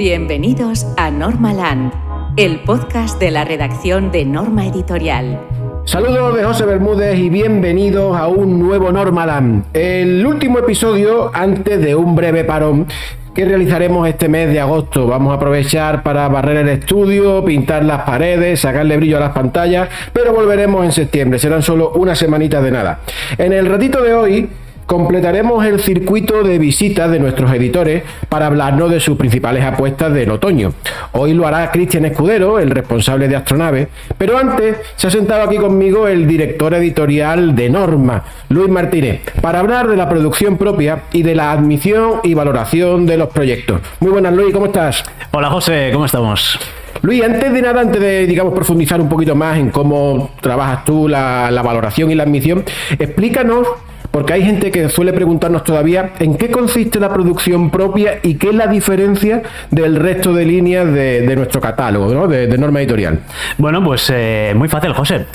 Bienvenidos a Normaland, el podcast de la redacción de Norma Editorial. Saludos de José Bermúdez y bienvenidos a un nuevo Normaland, el último episodio antes de un breve parón que realizaremos este mes de agosto. Vamos a aprovechar para barrer el estudio, pintar las paredes, sacarle brillo a las pantallas, pero volveremos en septiembre. Serán solo unas semanitas de nada. En el ratito de hoy completaremos el circuito de visitas de nuestros editores para hablarnos de sus principales apuestas del otoño. Hoy lo hará Cristian Escudero, el responsable de Astronave, pero antes se ha sentado aquí conmigo el director editorial de Norma, Luis Martínez, para hablar de la producción propia y de la admisión y valoración de los proyectos. Muy buenas, Luis, ¿cómo estás? Hola, José, ¿cómo estamos? Luis, antes de nada, antes de, digamos, profundizar un poquito más en cómo trabajas tú la, la valoración y la admisión, explícanos porque hay gente que suele preguntarnos todavía en qué consiste la producción propia y qué es la diferencia del resto de líneas de, nuestro catálogo, ¿no? de, norma editorial. Bueno, pues eh, muy fácil, José.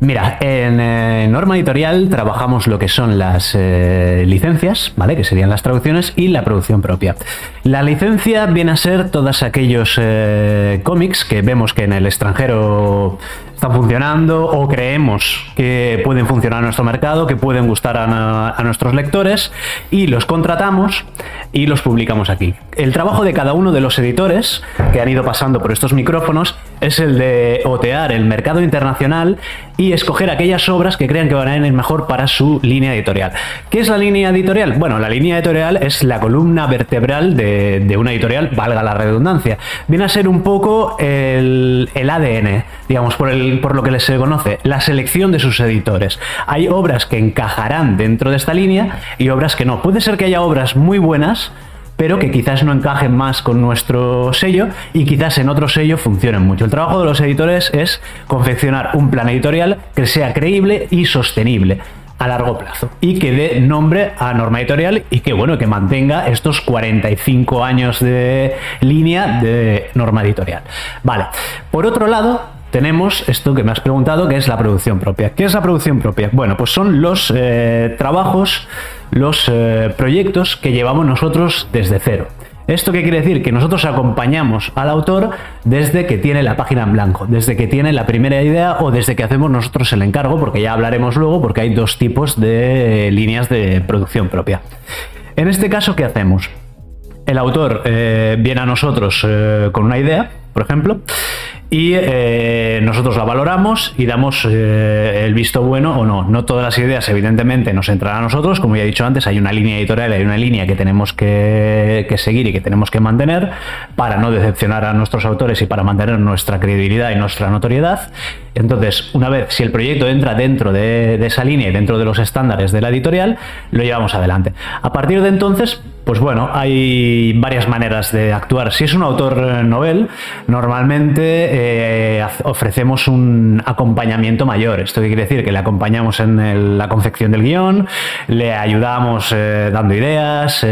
Mira, en eh, norma editorial trabajamos lo que son las eh, licencias, ¿vale? Que serían las traducciones y la producción propia. La licencia viene a ser todos aquellos cómics que vemos que en el extranjero están funcionando o creemos que pueden funcionar en nuestro mercado, que pueden gustar a, nuestros lectores y los contratamos y los publicamos aquí. El trabajo de cada uno de los editores que han ido pasando por estos micrófonos es el de otear el mercado internacional y escoger aquellas obras que crean que van a ir mejor para su línea editorial. ¿Qué es la línea editorial? Bueno, la línea editorial es la columna vertebral de, una editorial, valga la redundancia. Viene a ser un poco el, el ADN, digamos, por el por lo que se conoce, la selección de sus editores. Hay obras que encajarán dentro de esta línea y obras que no. Puede ser que haya obras muy buenas, pero que quizás no encajen más con nuestro sello y quizás en otro sello funcionen mucho. El trabajo de los editores es confeccionar un plan editorial que sea creíble y sostenible a largo plazo y que dé nombre a norma editorial y que bueno que mantenga estos 45 años de línea de norma editorial. Vale. Por otro lado, tenemos esto que me has preguntado, que es la producción propia. ¿Qué es la producción propia? Bueno, pues son los eh, trabajos, los eh, proyectos que llevamos nosotros desde cero. ¿Esto qué quiere decir? Que nosotros acompañamos al autor desde que tiene la página en blanco, desde que tiene la primera idea o desde que hacemos nosotros el encargo, porque ya hablaremos luego, porque hay dos tipos de líneas de producción propia. En este caso, ¿qué hacemos? El autor eh, viene a nosotros con una idea, por ejemplo, y eh, nosotros la valoramos y damos eh, el visto bueno o no. No todas las ideas, evidentemente, nos entran a nosotros. Como ya he dicho antes, hay una línea editorial, hay una línea que tenemos que, seguir y que tenemos que mantener para no decepcionar a nuestros autores y para mantener nuestra credibilidad y nuestra notoriedad. Entonces, una vez, si el proyecto entra dentro de, de esa línea y dentro de los estándares de la editorial, lo llevamos adelante. A partir de entonces, pues bueno, hay varias maneras de actuar. Si es un autor eh, novel, normalmente eh, ofrecemos un acompañamiento mayor. Esto quiere decir que le acompañamos en la confección del guion, le ayudamos eh, dando ideas,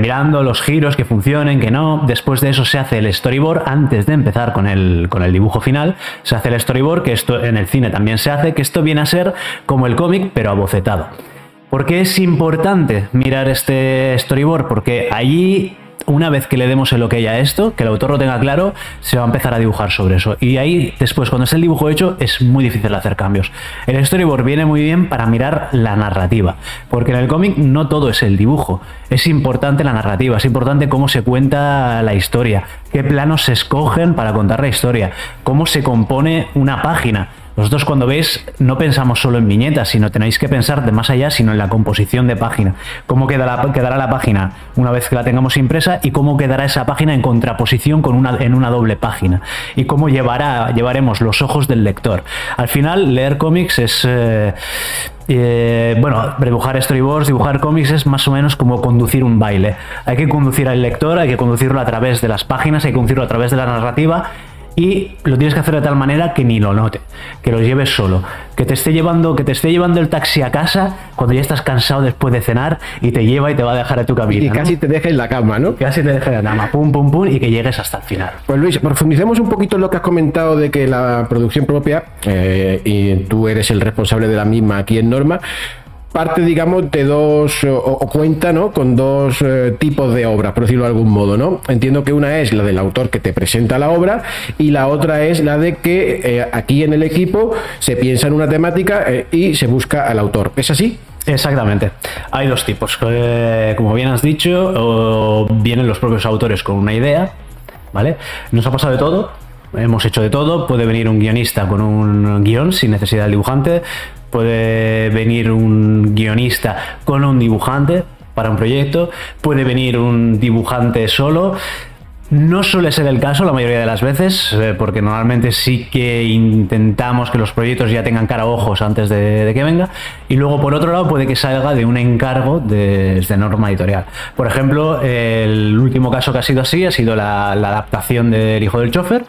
mirando los giros que funcionen, que no. Después de eso se hace el storyboard antes de empezar con el, con el dibujo final. Se hace el storyboard, que esto en el cine también se hace, que esto viene a ser como el cómic, pero abocetado. ¿Por qué es importante mirar este storyboard? Porque allí una vez que le demos el ok a esto, que el autor lo tenga claro, se va a empezar a dibujar sobre eso. Y ahí, después, cuando esté el dibujo hecho, es muy difícil hacer cambios. El storyboard viene muy bien para mirar la narrativa, porque en el cómic no todo es el dibujo. Es importante la narrativa, es importante cómo se cuenta la historia, qué planos se escogen para contar la historia, cómo se compone una página. Nosotros cuando veis no pensamos solo en viñetas, sino tenéis que pensar de más allá, sino en la composición de página. Cómo quedará, quedará la página una vez que la tengamos impresa y cómo quedará esa página en contraposición con una, en una doble página. Y cómo llevará, llevaremos los ojos del lector. Al final, leer cómics es... Eh, eh, bueno, dibujar storyboards, dibujar cómics es más o menos como conducir un baile. Hay que conducir al lector, hay que conducirlo a través de las páginas, hay que conducirlo a través de la narrativa y lo tienes que hacer de tal manera que ni lo note, que lo lleves solo, que te esté llevando, que te esté llevando el taxi a casa cuando ya estás cansado después de cenar y te lleva y te va a dejar a tu cabina. Y casi te deja en la cama, ¿no? Casi te deja en la cama, pum, pum, pum, y que llegues hasta el final. Pues Luis, profundicemos un poquito en lo que has comentado de que la producción propia, eh, y tú eres el responsable de la misma aquí en Norma, parte, digamos, de dos, o, cuenta, ¿no? Con dos eh, tipos de obras, por decirlo de algún modo, ¿no? Entiendo que una es la del autor que te presenta la obra y la otra es la de que eh, aquí en el equipo se piensa en una temática eh, y se busca al autor. ¿Es así? Exactamente. Hay dos tipos. como bien has dicho, o vienen los propios autores con una idea, ¿vale? Nos ha pasado de todo. Hemos hecho de todo. Puede venir un guionista con un guion sin necesidad del dibujante puede venir un guionista con un dibujante para un proyecto, puede venir un dibujante solo. No suele ser el caso la mayoría de las veces, eh, porque normalmente sí que intentamos que los proyectos ya tengan cara a ojos antes de, que venga. Y luego, por otro lado, puede que salga de un encargo desde norma editorial. Por ejemplo, el último caso que ha sido así ha sido la, adaptación del Hijo del Chofer.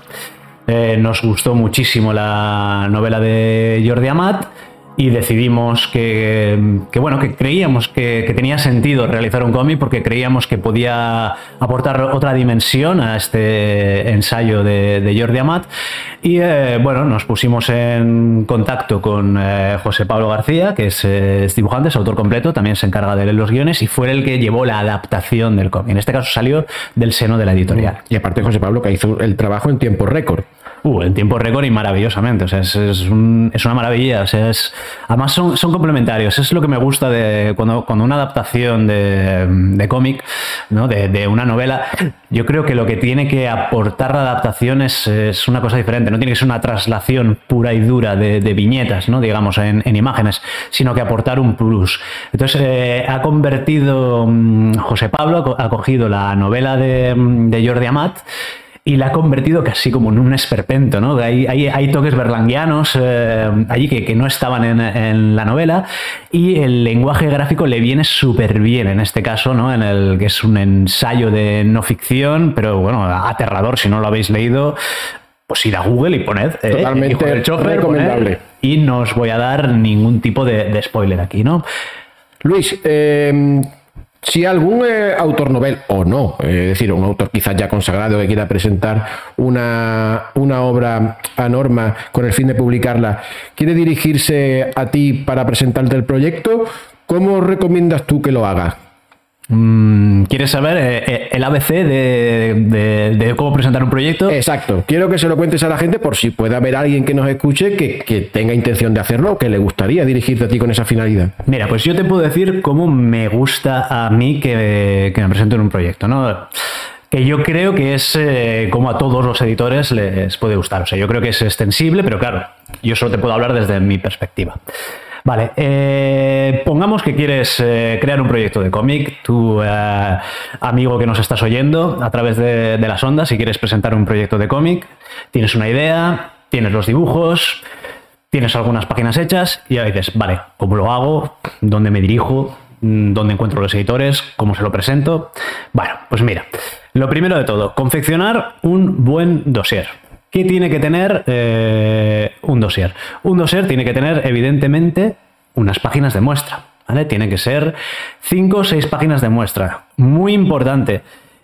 Eh, nos gustó muchísimo la novela de Jordi Amat y decidimos que, bueno, que creíamos que, tenía sentido realizar un cómic porque creíamos que podía aportar otra dimensión a este ensayo de, Jordi Amat. Y eh, bueno, nos pusimos en contacto con eh, José Pablo García, que es, dibujante, es autor completo, también se encarga de leer los guiones y fue el que llevó la adaptación del cómic. En este caso salió del seno de la editorial. Y aparte José Pablo que hizo el trabajo en tiempo récord. Uh, en tiempo récord y maravillosamente. O sea, es, es, una maravilla. O sea, es, además son, son, complementarios. Es lo que me gusta de cuando, una adaptación de, de cómic, ¿no? De, una novela, yo creo que lo que tiene que aportar la adaptación es, una cosa diferente. No tiene que ser una traslación pura y dura de, viñetas, ¿no? digamos, en, en, imágenes, sino que aportar un plus. Entonces, eh, ha convertido mm, José Pablo, ha cogido la novela de, de Jordi Amat y la ha convertido casi como en un esperpento, ¿no? Hay, hay, toques berlanguianos eh, allí que, no estaban en, la novela y el lenguaje gráfico le viene súper bien en este caso, ¿no? En el que es un ensayo de no ficción, pero bueno, aterrador si no lo habéis leído. Pues ir a Google y poned eh, Totalmente recomendable. y no os voy a dar ningún tipo de, de spoiler aquí, ¿no? Luis, eh, si algún eh, autor novel o no, es decir, un autor quizás ya consagrado que quiera presentar una, una obra a norma con el fin de publicarla, quiere dirigirse a ti para presentarte el proyecto, ¿cómo recomiendas tú que lo haga? Mm, ¿Quieres saber eh, eh, el ABC de, cómo presentar un proyecto? Exacto. Quiero que se lo cuentes a la gente por si puede haber alguien que nos escuche que, tenga intención de hacerlo o que le gustaría dirigirte a ti con esa finalidad. Mira, pues yo te puedo decir cómo me gusta a mí que, me presenten un proyecto, ¿no? que yo creo que es eh, como a todos los editores les puede gustar. O sea, yo creo que es extensible, pero claro, yo solo te puedo hablar desde mi perspectiva. Vale, eh, pongamos que quieres eh, crear un proyecto de cómic, tu eh, amigo que nos estás oyendo a través de, las ondas, si quieres presentar un proyecto de cómic, tienes una idea, tienes los dibujos, tienes algunas páginas hechas y ahora dices, vale, ¿cómo lo hago? ¿Dónde me dirijo? ¿Dónde encuentro los editores? ¿Cómo se lo presento? Bueno, pues mira, lo primero de todo, confeccionar un buen dossier. ¿Qué tiene que tener eh, un dossier? Un dossier tiene que tener, evidentemente, unas páginas de muestra. ¿vale? Tiene que ser 5 o 6 páginas de muestra. Muy importante.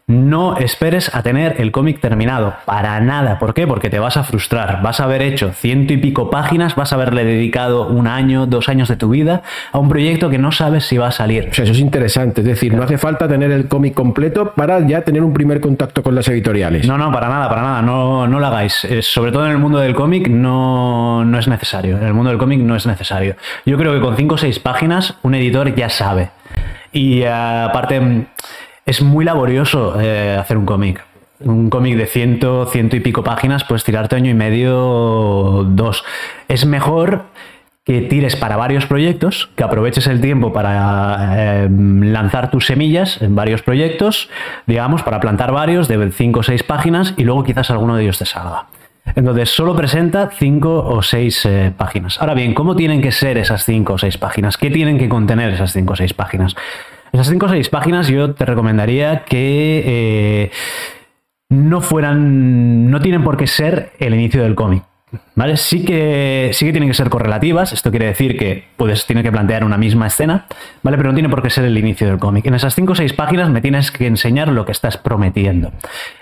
No esperes a tener el cómic terminado, para nada. ¿Por qué? Porque te vas a frustrar. Vas a haber hecho ciento y pico páginas, vas a haberle dedicado un año, dos años de tu vida a un proyecto que no sabes si va a salir. O sea, eso es interesante. Es decir, no hace falta tener el cómic completo para ya tener un primer contacto con las editoriales. No, no, para nada, para nada. No, no lo hagáis. Eh, sobre todo en el mundo del cómic no, no es necesario. En el mundo del cómic no es necesario. Yo creo que con cinco o seis páginas un editor ya sabe. Y eh, aparte es muy laborioso eh, hacer un cómic. Un cómic de ciento, ciento y pico páginas, pues tirarte año y medio, dos. Es mejor que tires para varios proyectos, que aproveches el tiempo para eh, lanzar tus semillas en varios proyectos, digamos, para plantar varios de cinco o seis páginas y luego quizás alguno de ellos te salga. Entonces, solo presenta cinco o seis eh, páginas. Ahora bien, ¿cómo tienen que ser esas cinco o seis páginas? ¿Qué tienen que contener esas cinco o seis páginas? Esas 5 o 6 páginas yo te recomendaría que eh, no fueran, no tienen por qué ser el inicio del cómic. ¿Vale? Sí que, sí que tienen que ser correlativas, esto quiere decir que puedes, tiene que plantear una misma escena, ¿vale? Pero no tiene por qué ser el inicio del cómic. En esas 5 o 6 páginas me tienes que enseñar lo que estás prometiendo.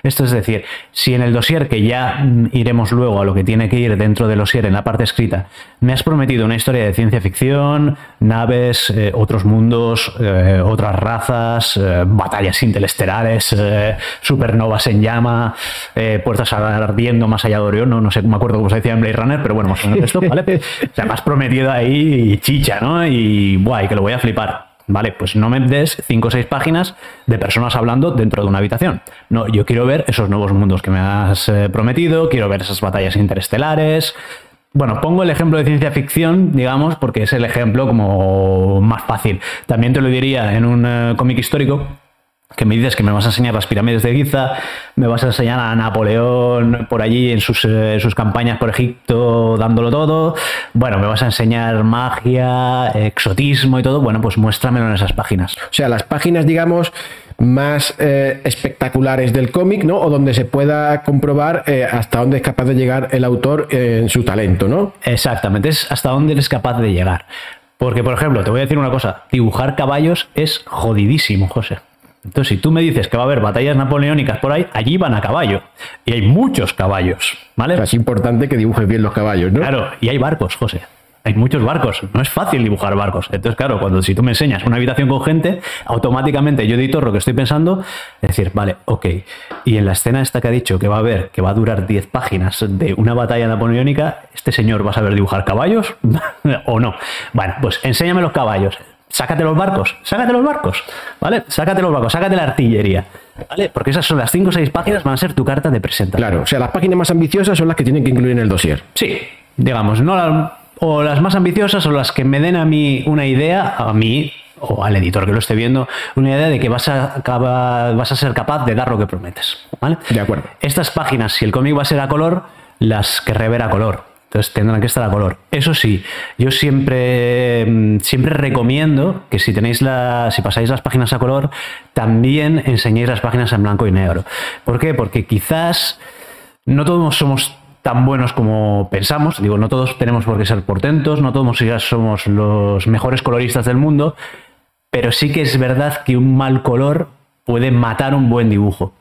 Esto es decir, si en el dossier, que ya iremos luego a lo que tiene que ir dentro del dossier en la parte escrita, me has prometido una historia de ciencia ficción, naves, eh, otros mundos, eh, otras razas, eh, batallas interestelares, supernovas en llama, puertas ardiendo más allá de Orión, no, no sé, me acuerdo cómo se decía en Blade Runner, pero bueno, más esto, ¿vale? O has prometido ahí chicha, ¿no? Y guay, que lo voy a flipar. Vale, pues no me des 5 o 6 páginas de personas hablando dentro de una habitación. No, yo quiero ver esos nuevos mundos que me has eh, prometido, quiero ver esas batallas interestelares. Bueno, pongo el ejemplo de ciencia ficción, digamos, porque es el ejemplo como más fácil. También te lo diría en un eh, cómic histórico, que me dices que me vas a enseñar las pirámides de Giza, me vas a enseñar a Napoleón por allí en sus, eh, sus, campañas por Egipto dándolo todo, bueno, me vas a enseñar magia, exotismo y todo, bueno, pues muéstramelo en esas páginas. O sea, las páginas, digamos, más eh, espectaculares del cómic, ¿no? O donde se pueda comprobar eh, hasta dónde es capaz de llegar el autor en su talento, ¿no? Exactamente, es hasta dónde eres capaz de llegar. Porque, por ejemplo, te voy a decir una cosa, dibujar caballos es jodidísimo, José. Entonces, si tú me dices que va a haber batallas napoleónicas por ahí, allí van a caballo. Y hay muchos caballos, ¿vale? es importante que dibujes bien los caballos, ¿no? Claro, y hay barcos, José. Hay muchos barcos, no es fácil dibujar barcos. Entonces, claro, cuando si tú me enseñas una habitación con gente, automáticamente yo editor lo que estoy pensando es decir, vale, ok. Y en la escena esta que ha dicho que va a haber, que va a durar 10 páginas de una batalla napoleónica, ¿este señor va a saber dibujar caballos o no? Bueno, pues enséñame los caballos sácate los barcos, sácate los barcos, ¿vale? Sácate los barcos, sácate la artillería, ¿vale? Porque esas son las 5 o 6 páginas, van a ser tu carta de presentación. Claro, o sea, las páginas más ambiciosas son las que tienen que incluir en el dossier. Sí, digamos, no o las más ambiciosas son las que me den a mí una idea, a mí o al editor que lo esté viendo, una idea de que vas a, vas a ser capaz de dar lo que prometes, ¿vale? De acuerdo. Estas páginas, si el cómic va a ser a color, las que ver a color entonces tendrán que estar a color. Eso sí, yo siempre, mm, siempre recomiendo que si tenéis la, si pasáis las páginas a color, también enseñéis las páginas en blanco y negro. ¿Por qué? Porque quizás no todos somos tan buenos como pensamos. Digo, no todos tenemos por qué ser portentos, no todos somos los mejores coloristas del mundo, pero sí que es verdad que un mal color puede matar un buen dibujo.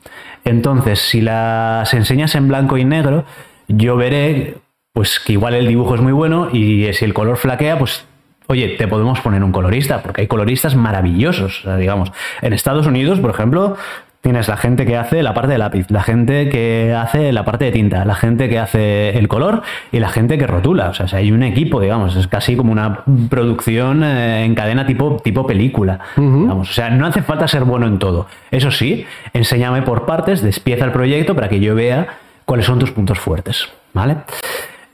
Entonces, si las enseñas en blanco y negro, yo veré pues que igual el dibujo es muy bueno y si el color flaquea, pues oye, te podemos poner un colorista, porque hay coloristas maravillosos, digamos. En Estados Unidos, por ejemplo, tienes la gente que hace la parte de lápiz, la gente que hace la parte de tinta, la gente que hace el color y la gente que rotula. O sea, hay un equipo, digamos, es casi como una producción eh, en cadena tipo, tipo película. O sea, no hace falta ser bueno en todo. Eso sí, enséñame por partes, despieza el proyecto para que yo vea cuáles son tus puntos fuertes. ¿Vale?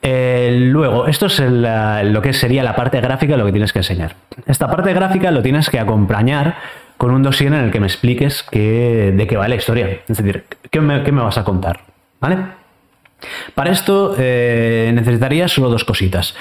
Eh, luego, esto es lo que sería la parte gráfica, lo que tienes que enseñar. Esta parte gráfica lo tienes que acompañar con un dossier en el que me expliques de qué va la historia. Es decir, qué me, vas a contar. ¿Vale? Para esto eh, necesitarías solo dos cositas.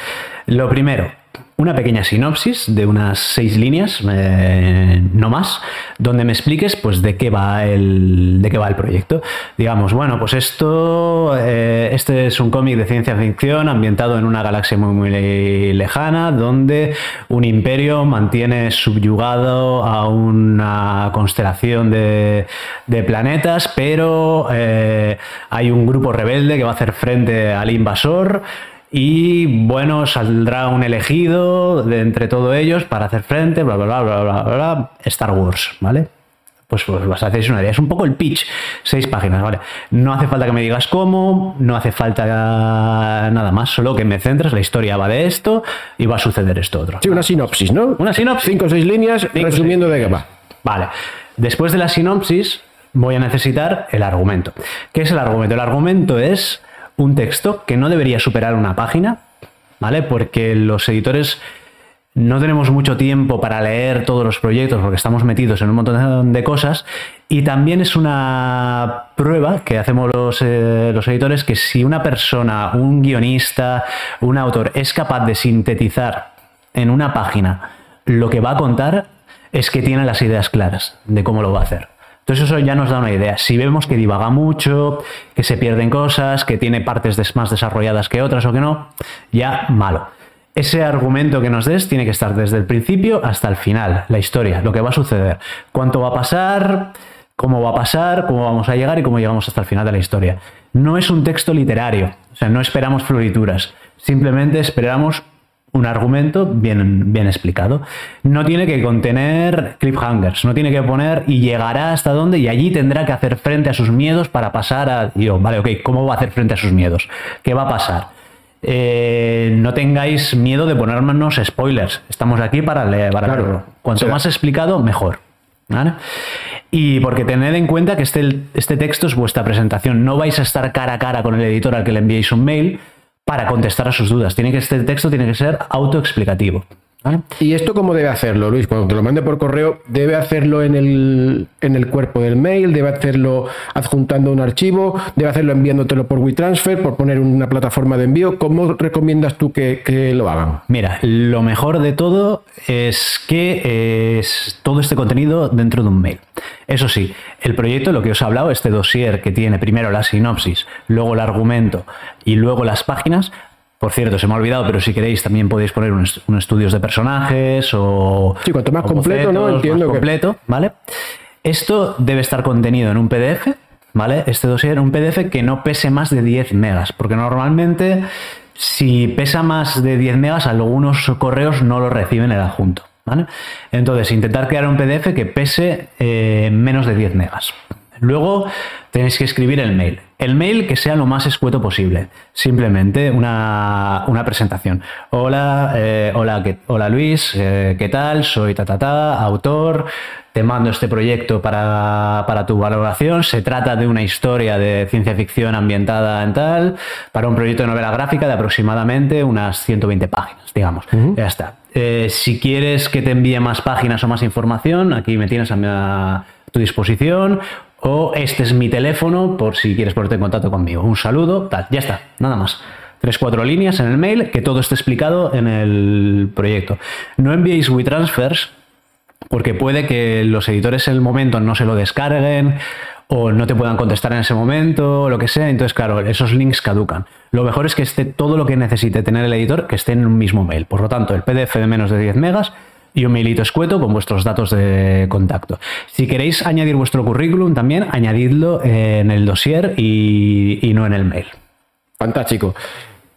Lo primero, una pequeña sinopsis de unas seis líneas, eh, no más, donde me expliques pues de qué va el, de qué va el proyecto. Digamos, bueno, pues esto, eh, este es un cómic de ciencia ficción ambientado en una galaxia muy, muy lejana, donde un imperio mantiene subyugado a una constelación de, planetas, pero eh, hay un grupo rebelde que va a hacer frente al invasor. Y bueno, saldrá un elegido de entre todos ellos para hacer frente, bla, bla, bla, bla, bla, bla, Star Wars, ¿vale? Pues, pues vas a hacer una idea. Es un poco el pitch, seis páginas, ¿vale? No hace falta que me digas cómo, no hace falta nada más, solo que me centres, la historia va de esto y va a suceder esto otro. Sí, una sinopsis, ¿no? Una sinopsis. Cinco o seis líneas resumiendo de qué va. Vale. Después de la sinopsis, voy a necesitar el argumento. ¿Qué es el argumento? El argumento es un texto que no debería superar una página, ¿vale? Porque los editores no tenemos mucho tiempo para leer todos los proyectos porque estamos metidos en un montón de cosas y también es una prueba que hacemos los, eh, los, editores que si una persona, un guionista, un autor es capaz de sintetizar en una página lo que va a contar es que tiene las ideas claras de cómo lo va a hacer. Entonces eso ya nos da una idea. Si vemos que divaga mucho, que se pierden cosas, que tiene partes más desarrolladas que otras o que no, ya malo. Ese argumento que nos des tiene que estar desde el principio hasta el final, la historia, lo que va a suceder, cuánto va a pasar, cómo va a pasar, cómo vamos a llegar y cómo llegamos hasta el final de la historia. No es un texto literario, o sea, no esperamos florituras, simplemente esperamos un argumento bien, bien explicado. No tiene que contener cliffhangers, no tiene que poner y llegará hasta dónde y allí tendrá que hacer frente a sus miedos para pasar a... yo, vale, ok, ¿cómo va a hacer frente a sus miedos? ¿Qué va a pasar? Eh, no tengáis miedo de ponernos spoilers. Estamos aquí para, leer, para leerlo. Cuanto más explicado, mejor. Y porque tened en cuenta que este, este texto es vuestra presentación. No vais a estar cara a cara con el editor al que le enviéis un mail para contestar a sus dudas. Tiene que, este texto tiene que ser autoexplicativo. ¿Y esto cómo debe hacerlo, Luis? Cuando te lo mande por correo, ¿debe hacerlo en el, en el cuerpo del mail? ¿Debe hacerlo adjuntando un archivo? ¿Debe hacerlo enviándotelo por WeTransfer, por poner una plataforma de envío? ¿Cómo recomiendas tú que, lo hagan? Mira, lo mejor de todo es que es todo este contenido dentro de un mail. Eso sí, el proyecto, lo que os he hablado, este dossier que tiene primero la sinopsis, luego el argumento y luego las páginas, por cierto, se me ha olvidado, pero si queréis también podéis poner un, estudios de personajes o... Sí, cuanto más completo, ¿no? Entiendo más completo, ¿vale? Esto debe estar contenido en un PDF, ¿vale? Este dossier en un PDF que no pese más de 10 megas, porque normalmente si pesa más de 10 megas, algunos correos no lo reciben el adjunto, ¿vale? Entonces, intentar crear un PDF que pese eh, menos de 10 megas. Luego tenéis que escribir el mail. El mail que sea lo más escueto posible. Simplemente una, presentación. Hola, eh, hola, hola Luis, eh, ¿qué tal? Soy ta, autor. Te mando este proyecto para, tu valoración. Se trata de una historia de ciencia ficción ambientada en tal, para un proyecto de novela gráfica de aproximadamente unas 120 páginas, digamos. Ya está. Eh, si quieres que te envíe más páginas o más información, aquí me tienes a tu disposición o este es mi teléfono por si quieres ponerte en contacto conmigo. Un saludo, tal, ya está, nada más. Tres, cuatro líneas en el mail, que todo esté explicado en el proyecto. No enviéis WeTransfers porque puede que los editores en el momento no se lo descarguen o no te puedan contestar en ese momento, o lo que sea. Entonces, claro, esos links caducan. Lo mejor es que esté todo lo que necesite tener el editor, que esté en un mismo mail. Por lo tanto, el PDF de menos de 10 megas y un mailito escueto con vuestros datos de contacto. Si queréis añadir vuestro currículum también, añadidlo en el dossier y, no en el mail. Fantástico.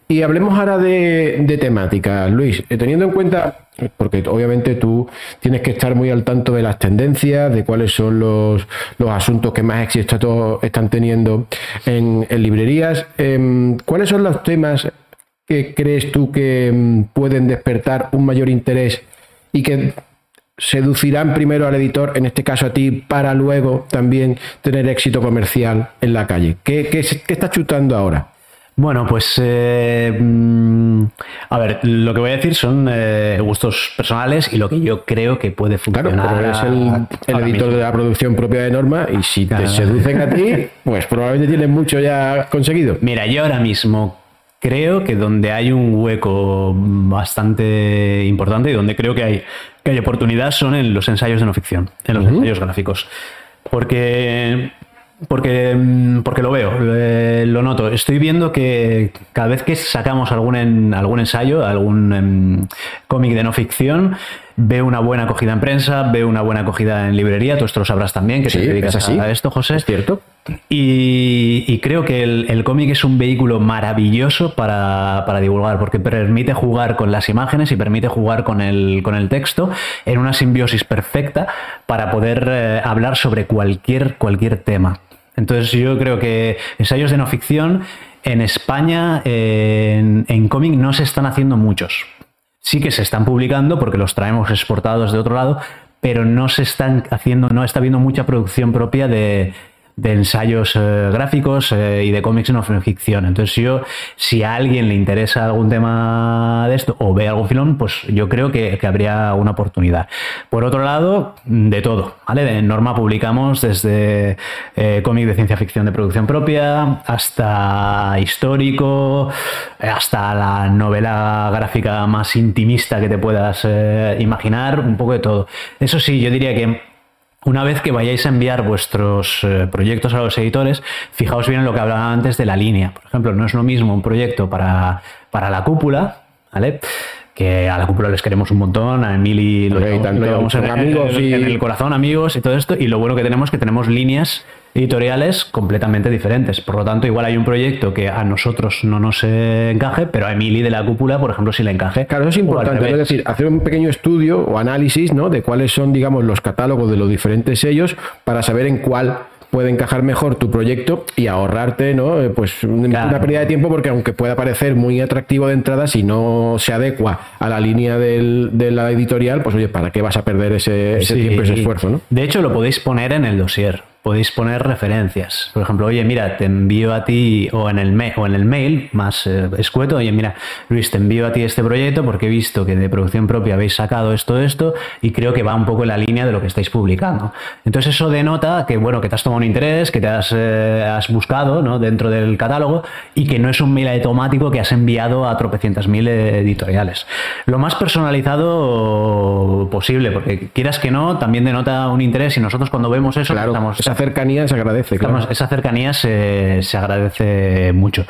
Y hablemos ahora de, temática, Luis, eh, teniendo en cuenta, porque obviamente tú tienes que estar muy al tanto de las tendencias, de cuáles son los, asuntos que más éxito están teniendo en, librerías, em, ¿cuáles son los temas que crees tú que em, pueden despertar un mayor interés y que seducirán primero al editor, en este caso a ti, para luego también tener éxito comercial en la calle. ¿Qué, qué, estás chutando ahora? Bueno, pues eh, mm, a ver, lo que voy a decir son eh, gustos personales y lo que yo creo que puede funcionar. Claro, pero eres el, editor de la producción propia de Norma y si te seducen a ti, pues probablemente tienes mucho ya conseguido. Mira, yo ahora mismo creo que donde hay un hueco bastante importante y donde creo que hay, que hay oportunidad son en los ensayos de no ficción, en los ensayos gráficos. Porque porque, porque lo veo, lo noto. Estoy viendo que cada vez que sacamos algún, algún ensayo, algún em, cómic de no ficción, veo una buena acogida en prensa, veo una buena acogida en librería. Tú esto lo sabrás también, que te dedicas así. a esto, José. Es cierto. Y, creo que el, cómic es un vehículo maravilloso para, divulgar, porque permite jugar con las imágenes y permite jugar con el, con el texto en una simbiosis perfecta para poder eh, hablar sobre cualquier, cualquier tema. Entonces yo creo que ensayos de no ficción en España en, en cómic no se están haciendo muchos. Sí que se están publicando porque los traemos exportados de otro lado, pero no se están haciendo, no está habiendo mucha producción propia de, de ensayos eh, gráficos eh, y de cómics no ficción. Entonces yo, si a alguien le interesa algún tema de esto o ve algún filón, pues yo creo que, habría una oportunidad. Por otro lado, de todo, ¿vale? En Norma publicamos desde eh, cómic de ciencia ficción de producción propia hasta histórico, hasta la novela gráfica más intimista que te puedas imaginar, un poco de todo. Eso sí, yo diría que una vez que vayáis a enviar vuestros eh, proyectos a los editores, fijaos bien en lo que hablaba antes de la línea. Por ejemplo, no es lo mismo un proyecto para, para la cúpula, ¿vale? Que a la cúpula les queremos un montón, a Emily lo, Ok, llevamos- tanto lo llevamos en, amigos en- y- en el corazón, amigos y todo esto. Y lo bueno que tenemos es que tenemos líneas editoriales completamente diferentes. Por lo tanto, igual hay un proyecto que a nosotros no nos encaje, pero a Emily de la cúpula, por ejemplo, sí le encaje. Claro, eso es importante, es decir, hacer un pequeño estudio o análisis ¿no? de cuáles son, digamos, los catálogos de los diferentes sellos para saber en cuál puede encajar mejor tu proyecto y ahorrarte ¿no? Eh, pues Claro. una pérdida de tiempo porque aunque pueda parecer muy atractivo de entrada, si no se adecua a la línea del- de la editorial, pues oye, ¿para qué vas a perder ese, ese Sí. tiempo y ese esfuerzo? ¿no? De hecho, lo podéis poner en el dossier. Podéis poner referencias. Por ejemplo, oye, mira, te envío a ti, o en el, o en el mail más eh, escueto, oye, mira, Luis, te envío a ti este proyecto porque he visto que de producción propia habéis sacado esto, esto, y creo que va un poco en la línea de lo que estáis publicando. Entonces, eso denota que, bueno, que te has tomado un interés, que te has, eh, has buscado ¿no? dentro del catálogo y que no es un mail automático que has enviado a tropecientas mil editoriales. Lo más personalizado posible, porque quieras que no, también denota un interés y nosotros cuando vemos eso, Claro, estamos, esa cercanía se agradece. claro. esa cercanía se, se agradece mucho.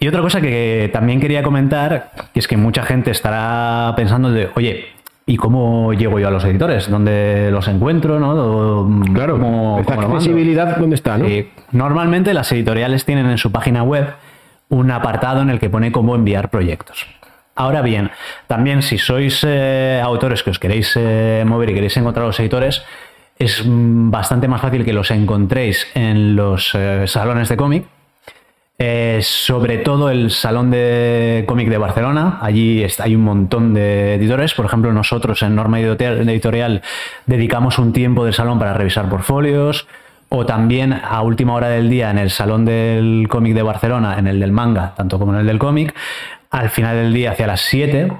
Y otra cosa que también quería comentar, que es que mucha gente estará pensando de, oye, ¿y cómo llego yo a los editores? ¿Dónde los encuentro? ¿no? Claro, ¿cómo- esta cómo accesibilidad, ¿dónde está? Normalmente las editoriales tienen en su página web un apartado en el que pone cómo enviar proyectos. Ahora bien, también si sois eh, autores que os queréis eh, mover y queréis encontrar a los editores, es bastante más fácil que los encontréis en los eh, salones de cómic. Eh, sobre todo el Salón de Cómic de Barcelona. Allí hay un montón de editores. Por ejemplo, nosotros en Norma Editorial, Editorial dedicamos un tiempo del salón para revisar portfolios. O también a última hora del día en el Salón del Cómic de Barcelona, en el del manga, tanto como en el del cómic. Al final del día, hacia las 7,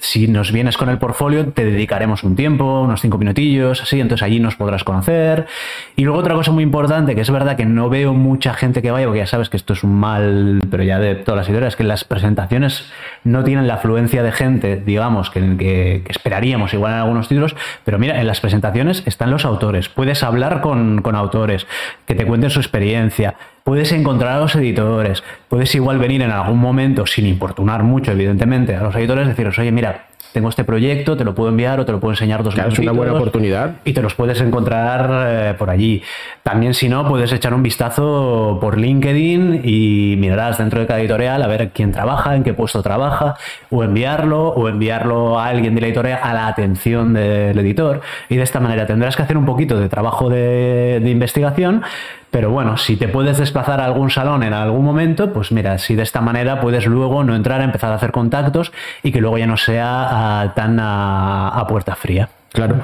si nos vienes con el portfolio, te dedicaremos un tiempo, unos cinco minutillos, así, entonces allí nos podrás conocer. Y luego otra cosa muy importante, que es verdad que no veo mucha gente que vaya, porque ya sabes que esto es un mal, pero ya de todas las ideas, que las presentaciones no tienen la afluencia de gente, digamos, que, que- que esperaríamos igual en algunos títulos, pero mira, en las presentaciones están los autores, puedes hablar con, con autores, que te cuenten su experiencia, puedes encontrar a los editores, puedes igual venir en algún momento, sin importunar mucho, evidentemente, a los editores, deciros, oye, mira, tengo este proyecto, te lo puedo enviar o te lo puedo enseñar dos Claro, es una buena minutitos", oportunidad. Y te los puedes encontrar eh, por allí. También, si no, puedes echar un vistazo por LinkedIn y mirarás dentro de cada editorial a ver quién trabaja, en qué puesto trabaja, o enviarlo, o enviarlo a alguien de la editorial a la atención del editor. Y de esta manera tendrás que hacer un poquito de trabajo de, de investigación. Pero bueno, si te puedes desplazar a algún salón en algún momento, pues mira, si de esta manera puedes luego no entrar, empezar a hacer contactos y que luego ya no sea ah, tan a- a puerta fría. Claro.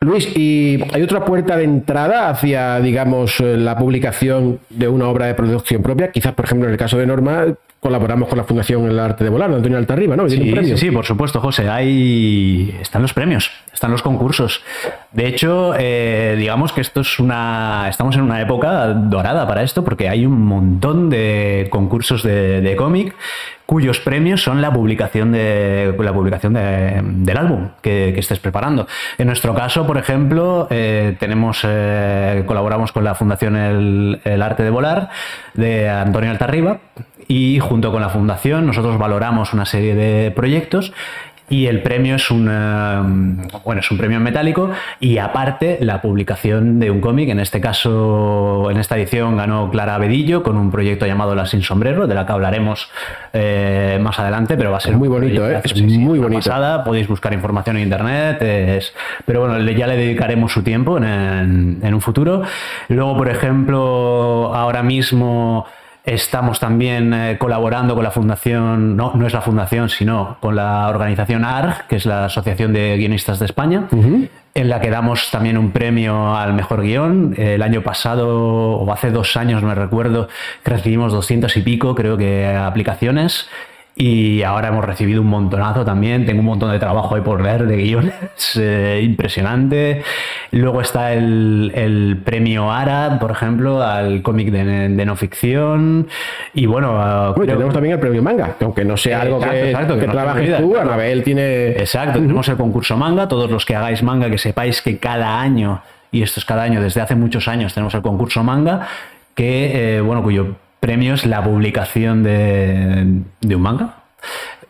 Luis, ¿y hay otra puerta de entrada hacia, digamos, eh, la publicación de una obra de producción propia? Quizás, por ejemplo, en el caso de Norma, colaboramos con la Fundación El Arte de Volar, de Antonio Altarriba, ¿no? Sí, un premio. sí, sí, por supuesto, José. Hay... Están los premios, están los concursos. De hecho, eh, digamos que esto es una. Estamos en una época dorada para esto, porque hay un montón de concursos de, de cómic cuyos premios son la publicación de la publicación de- del álbum que, que estés preparando. En nuestro caso, por ejemplo, eh, tenemos eh, colaboramos con la Fundación El, El Arte de Volar de Antonio Altarriba y junto con la fundación nosotros valoramos una serie de proyectos y el premio es un eh, bueno es un premio en metálico y aparte la publicación de un cómic en este caso en esta edición ganó Clara Bedillo con un proyecto llamado La sin sombrero de la que hablaremos eh, más adelante pero va a ser Es muy bonito, ¿eh? Es muy bonito. pasada, podéis buscar información en internet es- pero bueno ya le dedicaremos su tiempo en, en- en un futuro luego por ejemplo ahora mismo Estamos también eh, colaborando con la fundación, no, no es la fundación, sino con la organización ARG, que es la Asociación de Guionistas de España, en la que damos también un premio al mejor guion. El año pasado, o hace dos años, me recuerdo, recibimos 200 y pico, creo que, aplicaciones. Y ahora hemos recibido un montonazo también. Tengo un montón de trabajo ahí por leer de guiones. eh, impresionante. Luego está el, el premio ARA, por ejemplo, al cómic de, de no ficción. Y bueno, ah, creo- tenemos también el premio manga, que aunque no sea algo Exacto, que, exacto, que que no trabajes olvida, tú, claro. Anabel tiene... Exacto, tenemos el concurso manga. Todos los que hagáis manga, que sepáis que cada año y esto es cada año, desde hace muchos años tenemos el concurso manga, que, eh, bueno, cuyo premio es la publicación de un manga,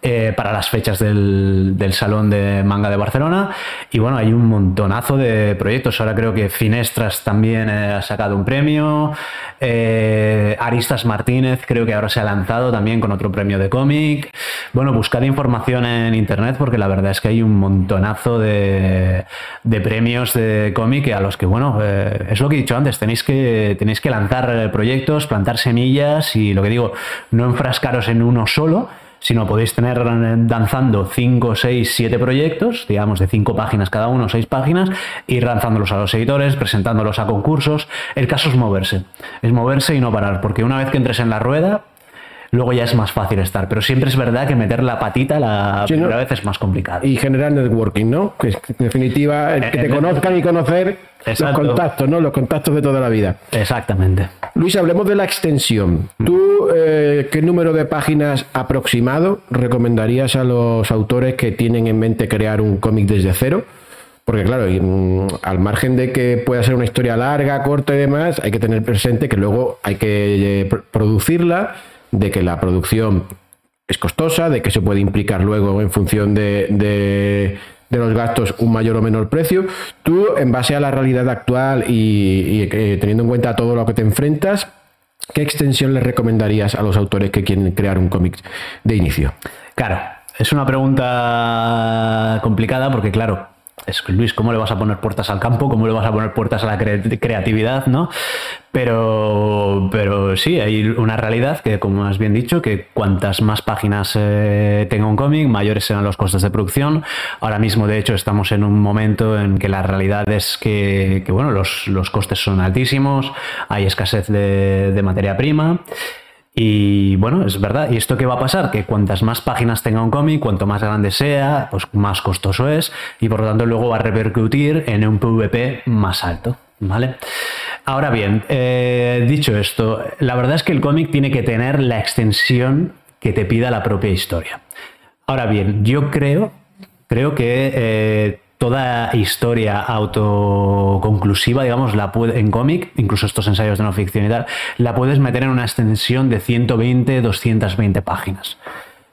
eh, para las fechas del, Salón de Manga de Barcelona. Y bueno, hay un montonazo de proyectos. Ahora creo que Finestras también eh, ha sacado un premio. Eh, Aristas Martínez creo que ahora se ha lanzado también con otro premio de cómic. Bueno, buscad información en internet porque la verdad es que hay un montonazo de, premios de cómic a los que, bueno, es lo que he dicho antes, tenéis que, tenéis que lanzar proyectos, plantar semillas y lo que digo, no enfrascaros en uno solo sino podéis tener danzando 5, 6, 7 proyectos, digamos de 5 páginas cada uno, 6 páginas, ir lanzándolos a los editores, presentándolos a concursos. El caso es moverse, es moverse y no parar, porque una vez que entres en la rueda, luego ya es más fácil estar. Pero siempre es verdad que meter la patita la primera vez es más complicado. Y generar networking, ¿no? Que en definitiva, que te conozcan y conocer los contactos, ¿no? Los contactos de toda la vida. Exactamente. Luis, hablemos de la extensión. ¿Tú eh, qué número de páginas aproximado recomendarías a los autores que tienen en mente crear un cómic desde cero? Porque claro, mm, al margen de que pueda ser una historia larga, corta y demás, hay que tener presente que luego hay que eh, producirla de que la producción es costosa, de que se puede implicar luego en función de, de, los gastos un mayor o menor precio. Tú, en base a la realidad actual y, eh, teniendo en cuenta todo lo que te enfrentas, ¿qué extensión le recomendarías a los autores que quieren crear un cómic de inicio? Claro, es una pregunta complicada porque, claro, es que Luis, ¿cómo le vas a poner puertas al campo? ¿Cómo le vas a poner puertas a la creatividad? ¿no? Pero, pero sí, hay una realidad que, como has bien dicho, que cuantas más páginas eh, tenga un cómic, mayores serán los costes de producción. Ahora mismo, de hecho, estamos en un momento en que la realidad es que, bueno, los, costes son altísimos, hay escasez de, de materia prima. Y bueno, es verdad. ¿Y esto qué va a pasar? Que cuantas más páginas tenga un cómic, cuanto más grande sea, pues más costoso es y por lo tanto luego va a repercutir en un PVP más alto. ¿Vale? Ahora bien, eh, dicho esto, la verdad es que el cómic tiene que tener la extensión que te pida la propia historia. Ahora bien, yo creo, creo que eh, toda historia autoconclusiva, digamos, la en cómic, incluso estos ensayos de no ficción y tal, la puedes meter en una extensión de 120, 220 páginas.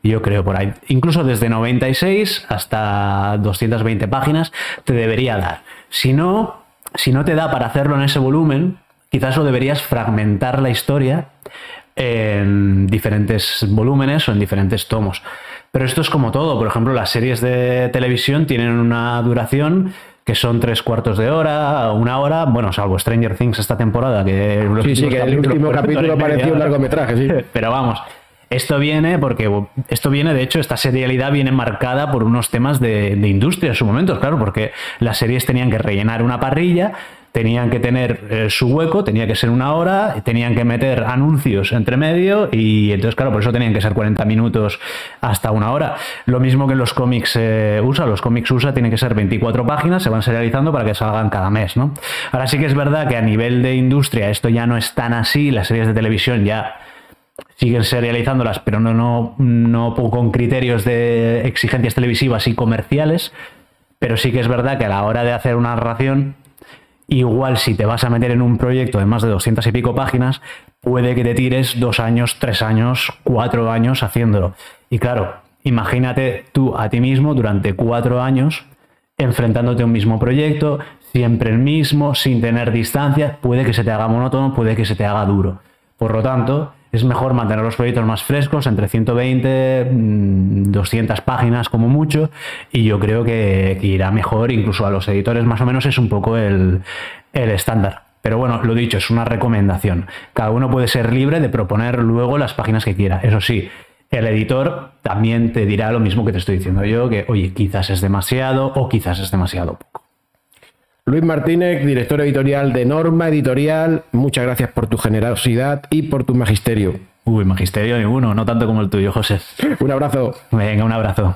Yo creo por ahí. Incluso desde 96 hasta 220 páginas te debería dar. Si no, si no te da para hacerlo en ese volumen, quizás lo deberías fragmentar la historia en diferentes volúmenes o en diferentes tomos. Pero esto es como todo. Por ejemplo, las series de televisión tienen una duración que son tres cuartos de hora, una hora, bueno, salvo Stranger Things esta temporada, que, sí, sí, que el último capítulo pareció un largometraje, sí. Pero vamos, esto viene porque esto viene, de hecho, esta serialidad viene marcada por unos temas de, de industria en su momento, claro, porque las series tenían que rellenar una parrilla tenían que tener eh, su hueco, tenía que ser una hora, tenían que meter anuncios entre medio y entonces, claro, por eso tenían que ser 40 minutos hasta una hora. Lo mismo que en los cómics eh, USA, los cómics USA tienen que ser 24 páginas, se van serializando para que salgan cada mes, ¿no? Ahora sí que es verdad que a nivel de industria esto ya no es tan así, las series de televisión ya siguen serializándolas, pero no, no, no con criterios de exigencias televisivas y comerciales, pero sí que es verdad que a la hora de hacer una narración Igual si te vas a meter en un proyecto de más de 200 y pico páginas, puede que te tires dos años, tres años, cuatro años haciéndolo. Y claro, imagínate tú a ti mismo durante cuatro años enfrentándote a un mismo proyecto, siempre el mismo, sin tener distancia, puede que se te haga monótono, puede que se te haga duro. Por lo tanto, es mejor mantener los proyectos más frescos, entre 120, 200 mm, páginas como mucho, y yo creo que, irá mejor, incluso a los editores más o menos es un poco el, estándar. Pero bueno, lo dicho, es una recomendación. Cada uno puede ser libre de proponer luego las páginas que quiera. Eso sí, el editor también te dirá lo mismo que te estoy diciendo yo, que oye, quizás es demasiado o quizás es demasiado poco. Luis Martínez, director editorial de Norma Editorial, muchas gracias por tu generosidad y por tu magisterio. Uy, magisterio ninguno, no tanto como el tuyo, José. Un abrazo. Venga, un abrazo.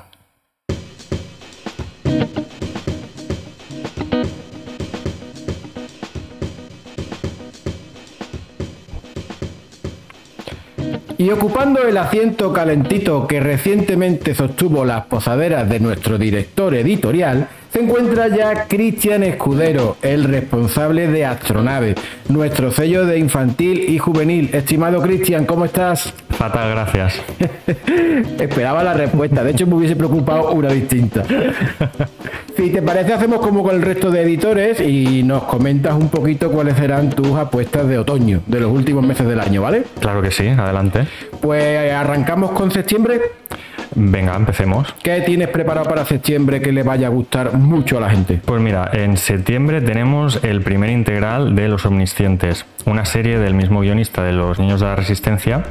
Y ocupando el asiento calentito que recientemente sostuvo las posaderas de nuestro director editorial, se encuentra ya Cristian Escudero, el responsable de Astronave, nuestro sello de infantil y juvenil. Estimado Cristian, ¿cómo estás? Fatal, gracias. Esperaba la respuesta, de hecho me hubiese preocupado una distinta. Si te parece, hacemos como con el resto de editores y nos comentas un poquito cuáles serán tus apuestas de otoño, de los últimos meses del año, ¿vale? Claro que sí, adelante. Pues arrancamos con septiembre. Venga, empecemos. ¿Qué tienes preparado para septiembre que le vaya a gustar mucho a la gente? Pues mira, en septiembre tenemos el primer integral de Los Omniscientes, una serie del mismo guionista de Los Niños de la Resistencia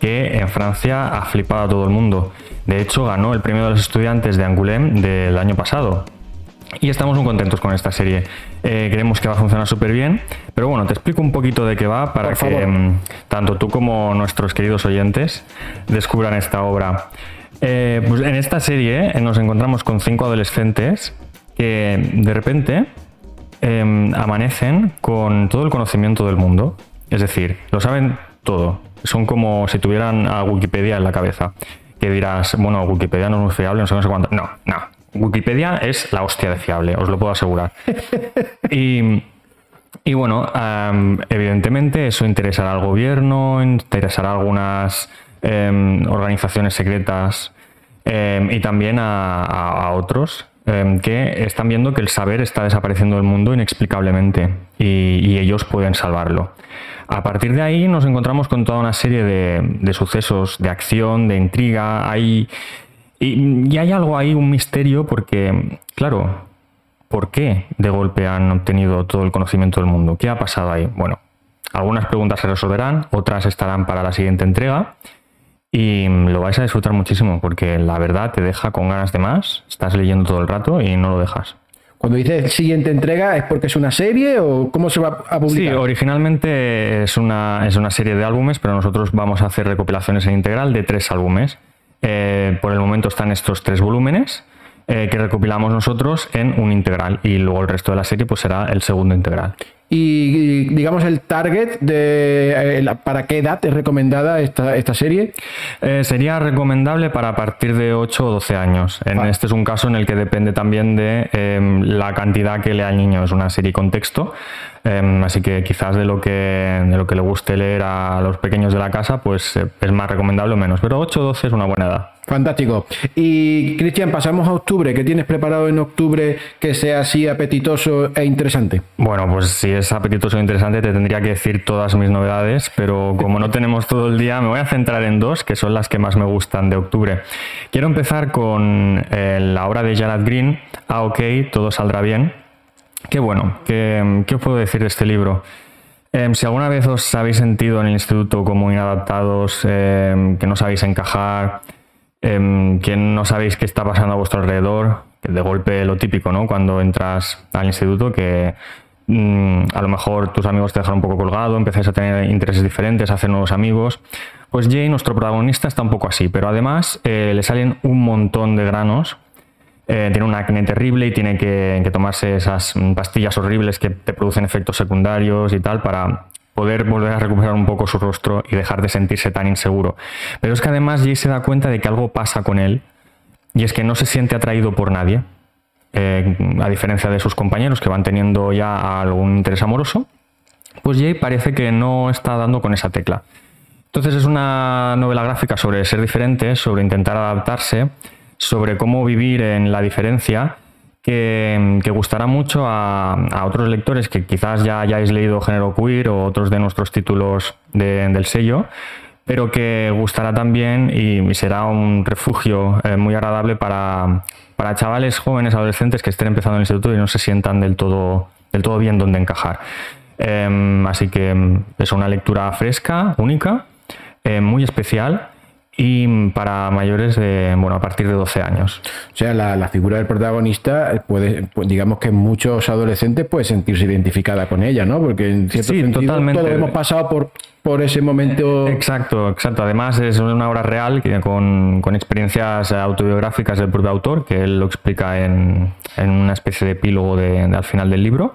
que en Francia ha flipado a todo el mundo. De hecho, ganó el premio de los estudiantes de Angoulême del año pasado. Y estamos muy contentos con esta serie. Eh, creemos que va a funcionar súper bien. Pero bueno, te explico un poquito de qué va para que mm, tanto tú como nuestros queridos oyentes descubran esta obra. Eh, pues en esta serie eh, nos encontramos con cinco adolescentes que de repente em, amanecen con todo el conocimiento del mundo. Es decir, lo saben todo. Son como si tuvieran a Wikipedia en la cabeza. Que dirás, bueno, Wikipedia no es muy fiable, no sé, no sé cuánto. No, no. Wikipedia es la hostia de fiable, os lo puedo asegurar. y, y bueno, em, evidentemente eso interesará al gobierno, interesará a algunas em, organizaciones secretas em, y también a, otros que están viendo que el saber está desapareciendo del mundo inexplicablemente y, ellos pueden salvarlo. A partir de ahí nos encontramos con toda una serie de, de sucesos, de acción, de intriga. Hay y, hay algo ahí, un misterio, porque, claro, ¿por qué de golpe han obtenido todo el conocimiento del mundo? ¿Qué ha pasado ahí? Bueno, algunas preguntas se resolverán, otras estarán para la siguiente entrega. Y lo vais a disfrutar muchísimo porque la verdad te deja con ganas de más, estás leyendo todo el rato y no lo dejas. Cuando dices siguiente entrega, ¿es porque es una serie o cómo se va a publicar? Sí, originalmente es una, es una serie de álbumes, pero nosotros vamos a hacer recopilaciones en integral de tres álbumes. Eh, por el momento están estos tres volúmenes eh, que recopilamos nosotros en un integral y luego el resto de la serie pues será el segundo integral. Y digamos el target de eh, para qué edad es recomendada esta, esta serie? sería recomendable para a partir de 8 o 12 años. En Este es un caso en el que depende también de em, la cantidad que lea el niño. Es una serie con texto, em, así que quizás de lo que, de lo que le guste leer a los pequeños de la casa, pues es más recomendable o menos. Pero 8 o 12 es una buena edad. Fantástico. Y Cristian, pasamos a octubre. ¿Qué tienes preparado en octubre que sea así apetitoso e interesante? Bueno, pues si es apetitoso e interesante te tendría que decir todas mis novedades, pero como no tenemos todo el día, me voy a centrar en dos, que son las que más me gustan de octubre. Quiero empezar con eh, la obra de Jared Green, Ah, ok, todo saldrá bien. Qué bueno, ¿qué, os puedo decir de este libro? Em, si alguna vez os habéis sentido en el instituto como inadaptados, em, que no sabéis encajar, Em, que no sabéis qué está pasando a vuestro alrededor, que de golpe lo típico, ¿no? Cuando entras al instituto, que a lo mejor tus amigos te dejan un poco colgado, empezáis a tener intereses diferentes, a hacer nuevos amigos. Pues Jay, nuestro protagonista, está un poco así, pero además eh, le salen un montón de granos. Eh, tiene una acné terrible y tiene que, tomarse esas pastillas horribles que te producen efectos secundarios y tal para poder volver a recuperar un poco su rostro y dejar de sentirse tan inseguro. Pero es que además Jay se da cuenta de que algo pasa con él y es que no se siente atraído por nadie, eh, a diferencia de sus compañeros que van teniendo ya algún interés amoroso, pues Jay parece que no está dando con esa tecla. Entonces es una novela gráfica sobre ser diferente, sobre intentar adaptarse, sobre cómo vivir en la diferencia que, gustará mucho a, otros lectores que quizás ya hayáis leído Género Queer o otros de nuestros títulos del sello, pero que gustará también y, será un refugio eh, muy agradable para, chavales jóvenes, adolescentes que estén empezando el instituto y no se sientan del todo, del todo bien donde encajar. Em, así que es una lectura fresca, única, eh, muy especial y para mayores de, bueno, a partir de 12 años. O sea, la, figura del protagonista, puede, pues, digamos que muchos adolescentes pueden sentirse identificada con ella, ¿no? Porque en cierto sí, sentido totalmente. todos hemos pasado por, por ese momento. Exacto, exacto. Además es una obra real que con, con experiencias autobiográficas del propio autor, que él lo explica en, en una especie de epílogo de, al final del libro.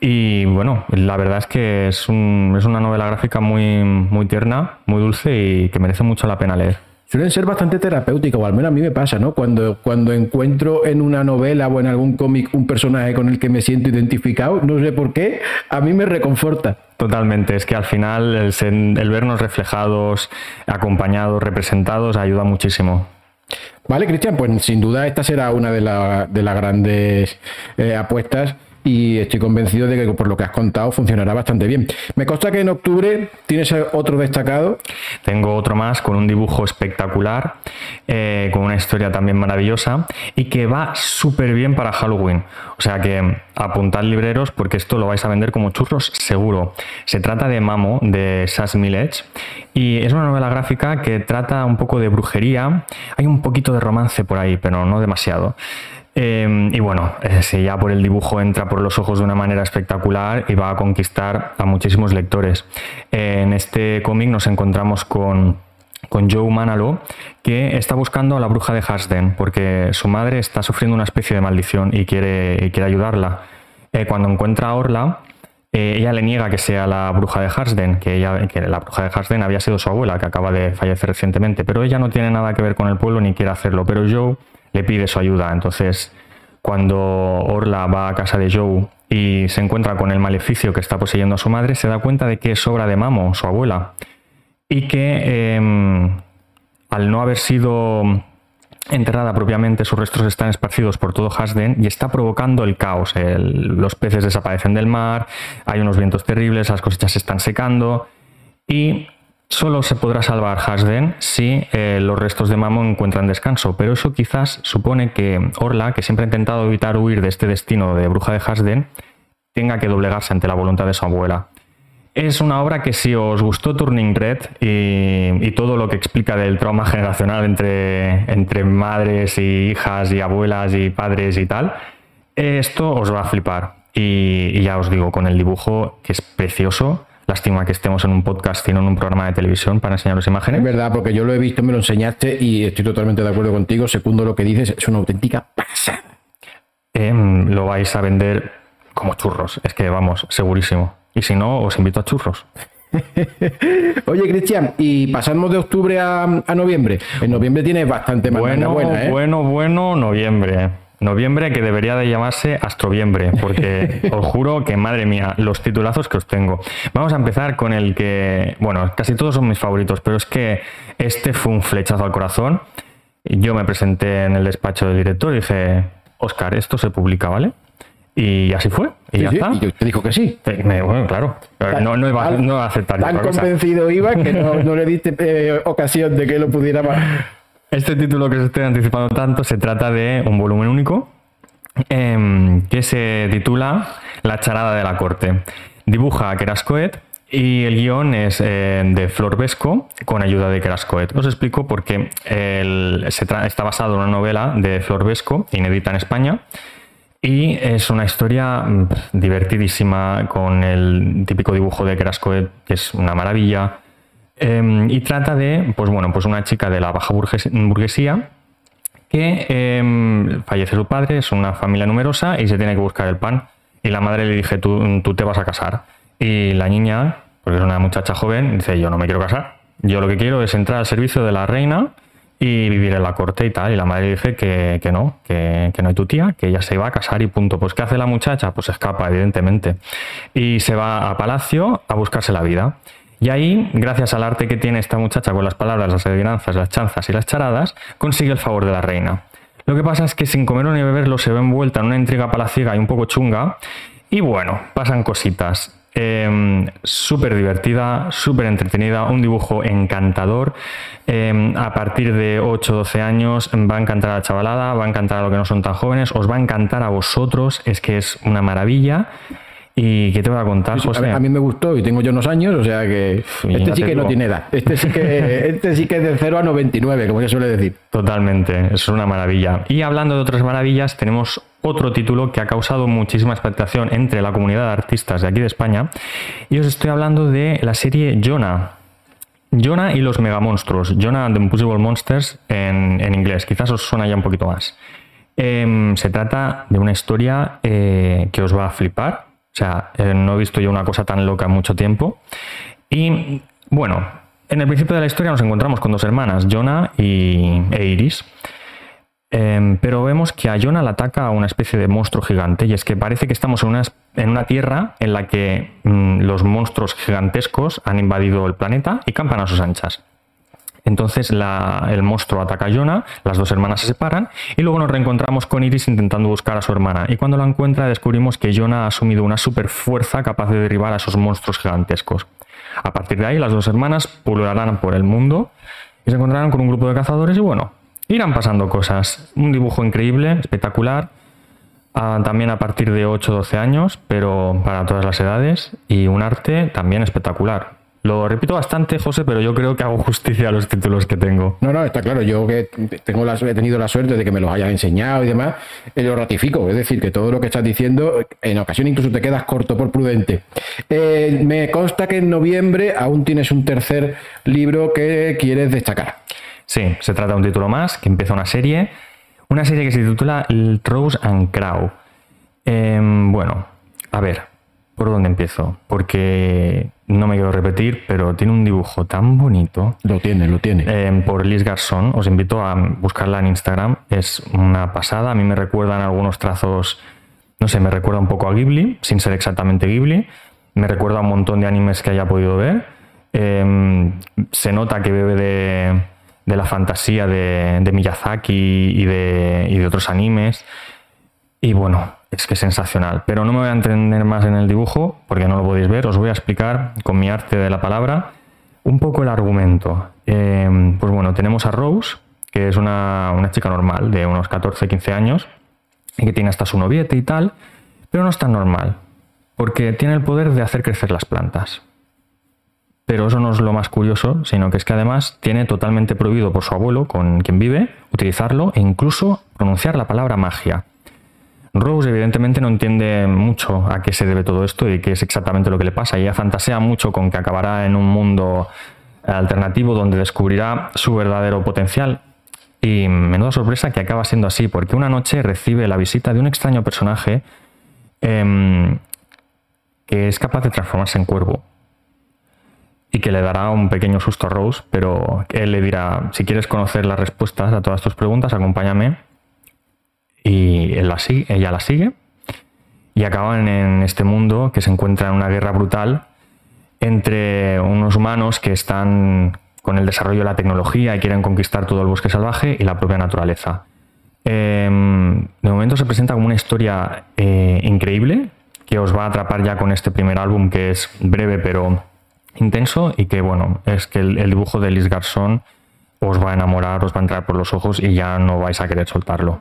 Y bueno, la verdad es que es, un, es una novela gráfica muy, muy tierna, muy dulce y que merece mucho la pena leer. suelen ser bastante terapéuticas, o al menos a mí me pasa, ¿no? Cuando, cuando encuentro en una novela o en algún cómic un personaje con el que me siento identificado, no sé por qué, a mí me reconforta. Totalmente, es que al final el, vernos reflejados, acompañados, representados, ayuda muchísimo. Vale, Cristian, pues sin duda esta será una de, de las grandes eh, apuestas y estoy convencido de que por lo que has contado funcionará bastante bien. Me consta que en octubre tienes otro destacado. Tengo otro más con un dibujo espectacular, eh, con una historia también maravillosa y que va súper bien para Halloween. O sea que apuntad libreros porque esto lo vais a vender como churros seguro. Se trata de Mamo de Sass Milledge y es una novela gráfica que trata un poco de brujería. Hay un poquito de romance por ahí, pero no demasiado. Em, y bueno, eh, si ya por el dibujo entra por los ojos de una manera espectacular y va a conquistar a muchísimos lectores. en este cómic nos encontramos con, Joe Manalo, que está buscando a la bruja de Hasden, porque su madre está sufriendo una especie de maldición y quiere, quiere ayudarla. Eh, cuando encuentra a Orla, eh, ella le niega que sea la bruja de Harsden, que, ella, que la bruja de Harsden había sido su abuela, que acaba de fallecer recientemente, pero ella no tiene nada que ver con el pueblo ni quiere hacerlo. Pero Joe le pide su ayuda. Entonces, cuando Orla va a casa de Joe y se encuentra con el maleficio que está poseyendo a su madre, se da cuenta de que es obra de Mamo, su abuela, y que em, al no haber sido enterrada propiamente, sus restos están esparcidos por todo Hasden y está provocando el caos. los peces desaparecen del mar, hay unos vientos terribles, las cosechas se están secando y Solo se podrá salvar Hasden si eh, los restos de Mamo encuentran descanso, pero eso quizás supone que Orla, que siempre ha intentado evitar huir de este destino de bruja de Hasden, tenga que doblegarse ante la voluntad de su abuela. Es una obra que si os gustó Turning Red y, todo lo que explica del trauma generacional entre, entre madres y hijas y abuelas y padres y tal, esto os va a flipar. y ya os digo, con el dibujo que es precioso, Lástima que estemos en un podcast y no en un programa de televisión para enseñaros imágenes. Es verdad, porque yo lo he visto, me lo enseñaste y estoy totalmente de acuerdo contigo. Segundo lo que dices, es una auténtica pasada. Em, lo vais a vender como churros. Es que vamos, segurísimo. Y si no, os invito a churros. Oye, Cristian, y pasamos de octubre a, noviembre. En noviembre tiene bastante más bueno, buena, ¿eh? Bueno, bueno, noviembre. Noviembre que debería de llamarse Astroviembre, porque os juro que, madre mía, los titulazos que os tengo. Vamos a empezar con el que, bueno, casi todos son mis favoritos, pero es que este fue un flechazo al corazón. Yo me presenté en el despacho del director y dije, Oscar, esto se publica, ¿vale? Y así fue. Y ya está. Y te dijo que sí. bueno, claro. no, no, iba, no a aceptar. Tan convencido iba que no, le diste eh, ocasión de que lo pudiera este título que os estoy anticipando tanto se trata de un volumen único em, que se titula La charada de la corte. Dibuja a Kerascoet y el guion es eh, de Flor Vesco con ayuda de Kerascoet. Os explico por qué. está basado en una novela de Flor Vesco, inédita en España. Y es una historia mm, divertidísima con el típico dibujo de Kerascoet, que es una maravilla. Em, y trata de, pues bueno, pues una chica de la baja burguesía que em, fallece su padre, es una familia numerosa y se tiene que buscar el pan. Y la madre le dice, tú, te vas a casar. Y la niña, porque es una muchacha joven, dice, yo no me quiero casar. Yo lo que quiero es entrar al servicio de la reina y vivir en la corte y tal. Y la madre dice que, que no, que, que, no hay tu tía, que ella se va a casar y punto. Pues ¿qué hace la muchacha? Pues escapa, evidentemente. Y se va a palacio a buscarse la vida. Y ahí, gracias al arte que tiene esta muchacha con las palabras, las adivinanzas, las chanzas y las charadas, consigue el favor de la reina. Lo que pasa es que sin comerlo ni beberlo se ve envuelta en una intriga palaciega y un poco chunga. Y bueno, pasan cositas. Em, súper divertida, súper entretenida, un dibujo encantador. Em, a partir de 8-12 años va a encantar a la chavalada, va a encantar a los que no son tan jóvenes, os va a encantar a vosotros, es que es una maravilla. ¿Y qué te voy a contar, José? A mí, me gustó y tengo yo unos años, o sea que este sí que no tiene edad. Este sí que, este sí que es de 0 a 99, como se suele decir. Totalmente, es una maravilla. Y hablando de otras maravillas, tenemos otro título que ha causado muchísima expectación entre la comunidad de artistas de aquí de España. Y os estoy hablando de la serie Jonah. Jonah y los megamonstruos. Jonah and the Impossible Monsters en, inglés. Quizás os suena ya un poquito más. Em, se trata de una historia eh, que os va a flipar o sea, eh, no he visto yo una cosa tan loca en mucho tiempo. Y bueno, En el principio de la historia nos encontramos con dos hermanas, Jonah y, e Iris. Em, pero vemos que a Jonah la ataca una especie de monstruo gigante y es que parece que estamos en una, en una tierra en la que mm, los monstruos gigantescos han invadido el planeta y campan a sus anchas. Entonces el monstruo ataca a Jonah, las dos hermanas se separan y luego nos reencontramos con Iris intentando buscar a su hermana. Y cuando la encuentra descubrimos que Jonah ha asumido una super fuerza capaz de derribar a esos monstruos gigantescos. A partir de ahí las dos hermanas pulularán por el mundo y se encontrarán con un grupo de cazadores y bueno, irán pasando cosas. Un dibujo increíble, espectacular. Ah, también a partir de 8-12 años, pero para todas las edades. Y un arte también espectacular. Lo repito bastante, José, pero yo creo que hago justicia a los títulos que tengo. No, no, está claro. Yo que tengo la, he tenido la suerte de que me los hayas enseñado y demás, eh, lo ratifico. Es decir, que todo lo que estás diciendo, en ocasión incluso te quedas corto por prudente. Eh, me consta que en noviembre aún tienes un tercer libro que quieres destacar. Sí, se trata de un título más, que empieza una serie. Una serie que se titula Rose and Crow. Em, bueno, a ver, ¿por dónde empiezo? Porque no me quiero repetir, pero tiene un dibujo tan bonito. Lo tiene, lo tiene. Eh, por Liz Garzón. Os invito a buscarla en Instagram. Es una pasada. A mí me recuerdan algunos trazos, no sé, me recuerda un poco a Ghibli, sin ser exactamente Ghibli. Me recuerda a un montón de animes que haya podido ver. Em, se nota que bebe de, la fantasía de, Miyazaki y de, y de otros animes. Y bueno, es que es sensacional. Pero no me voy a entender más en el dibujo, porque no lo podéis ver. Os voy a explicar con mi arte de la palabra un poco el argumento. Eh, pues bueno, tenemos a Rose, que es una, chica normal de unos 14-15 años, y que tiene hasta su noviete y tal, pero no es tan normal, porque tiene el poder de hacer crecer las plantas. Pero eso no es lo más curioso, sino que es que además tiene totalmente prohibido por su abuelo, con quien vive, utilizarlo e incluso pronunciar la palabra magia. Rose evidentemente no entiende mucho a qué se debe todo esto y qué es exactamente lo que le pasa. Ella fantasea mucho con que acabará en un mundo alternativo donde descubrirá su verdadero potencial. Y menuda sorpresa que acaba siendo así, porque una noche recibe la visita de un extraño personaje em, que es capaz de transformarse en cuervo y que le dará un pequeño susto a Rose, pero él le dirá, si quieres conocer las respuestas a todas tus preguntas, acompáñame y la ella la sigue y acaban en este mundo que se encuentra en una guerra brutal entre unos humanos que están con el desarrollo de la tecnología y quieren conquistar todo el bosque salvaje y la propia naturaleza. Em, de momento se presenta como una historia eh, increíble que os va a atrapar ya con este primer álbum que es breve pero intenso y que bueno, es que el, el dibujo de Liz Garzón os va a enamorar, os va a entrar por los ojos y ya no vais a querer soltarlo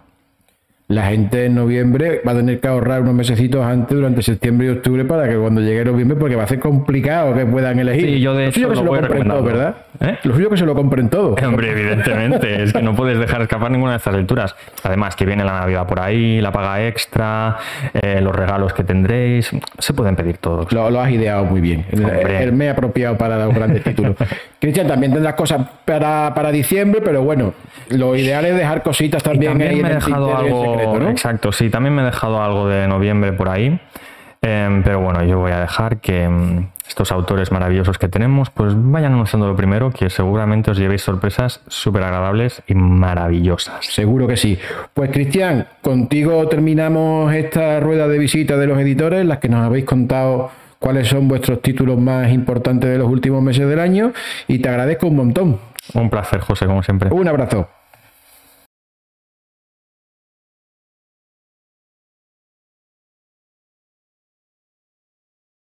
la gente en noviembre va a tener que ahorrar unos mesecitos antes durante septiembre y octubre para que cuando llegue noviembre, porque va a ser complicado que puedan elegir. Sí, yo de hecho se lo todo, ¿verdad? ¿Eh? Lo suyo que se lo compren todo. Hombre, evidentemente, es que no puedes dejar escapar ninguna de estas lecturas. Además, que viene la Navidad por ahí, la paga extra, eh, los regalos que tendréis, se pueden pedir todos. Lo, has ideado muy bien. El, me apropiado para los grandes títulos. Cristian, también tendrás cosas para, para diciembre, pero bueno, lo ideal es dejar cositas también, ahí me he dejado algo Exacto, sí, también me he dejado algo de noviembre por ahí. Em, pero bueno, yo voy a dejar que em, estos autores maravillosos que tenemos, pues vayan anunciando lo primero, que seguramente os llevéis sorpresas súper agradables y maravillosas. Seguro que sí. Pues Cristian, contigo terminamos esta rueda de visita de los editores, las que nos habéis contado cuáles son vuestros títulos más importantes de los últimos meses del año, y te agradezco un montón. Un placer, José, como siempre. Un abrazo.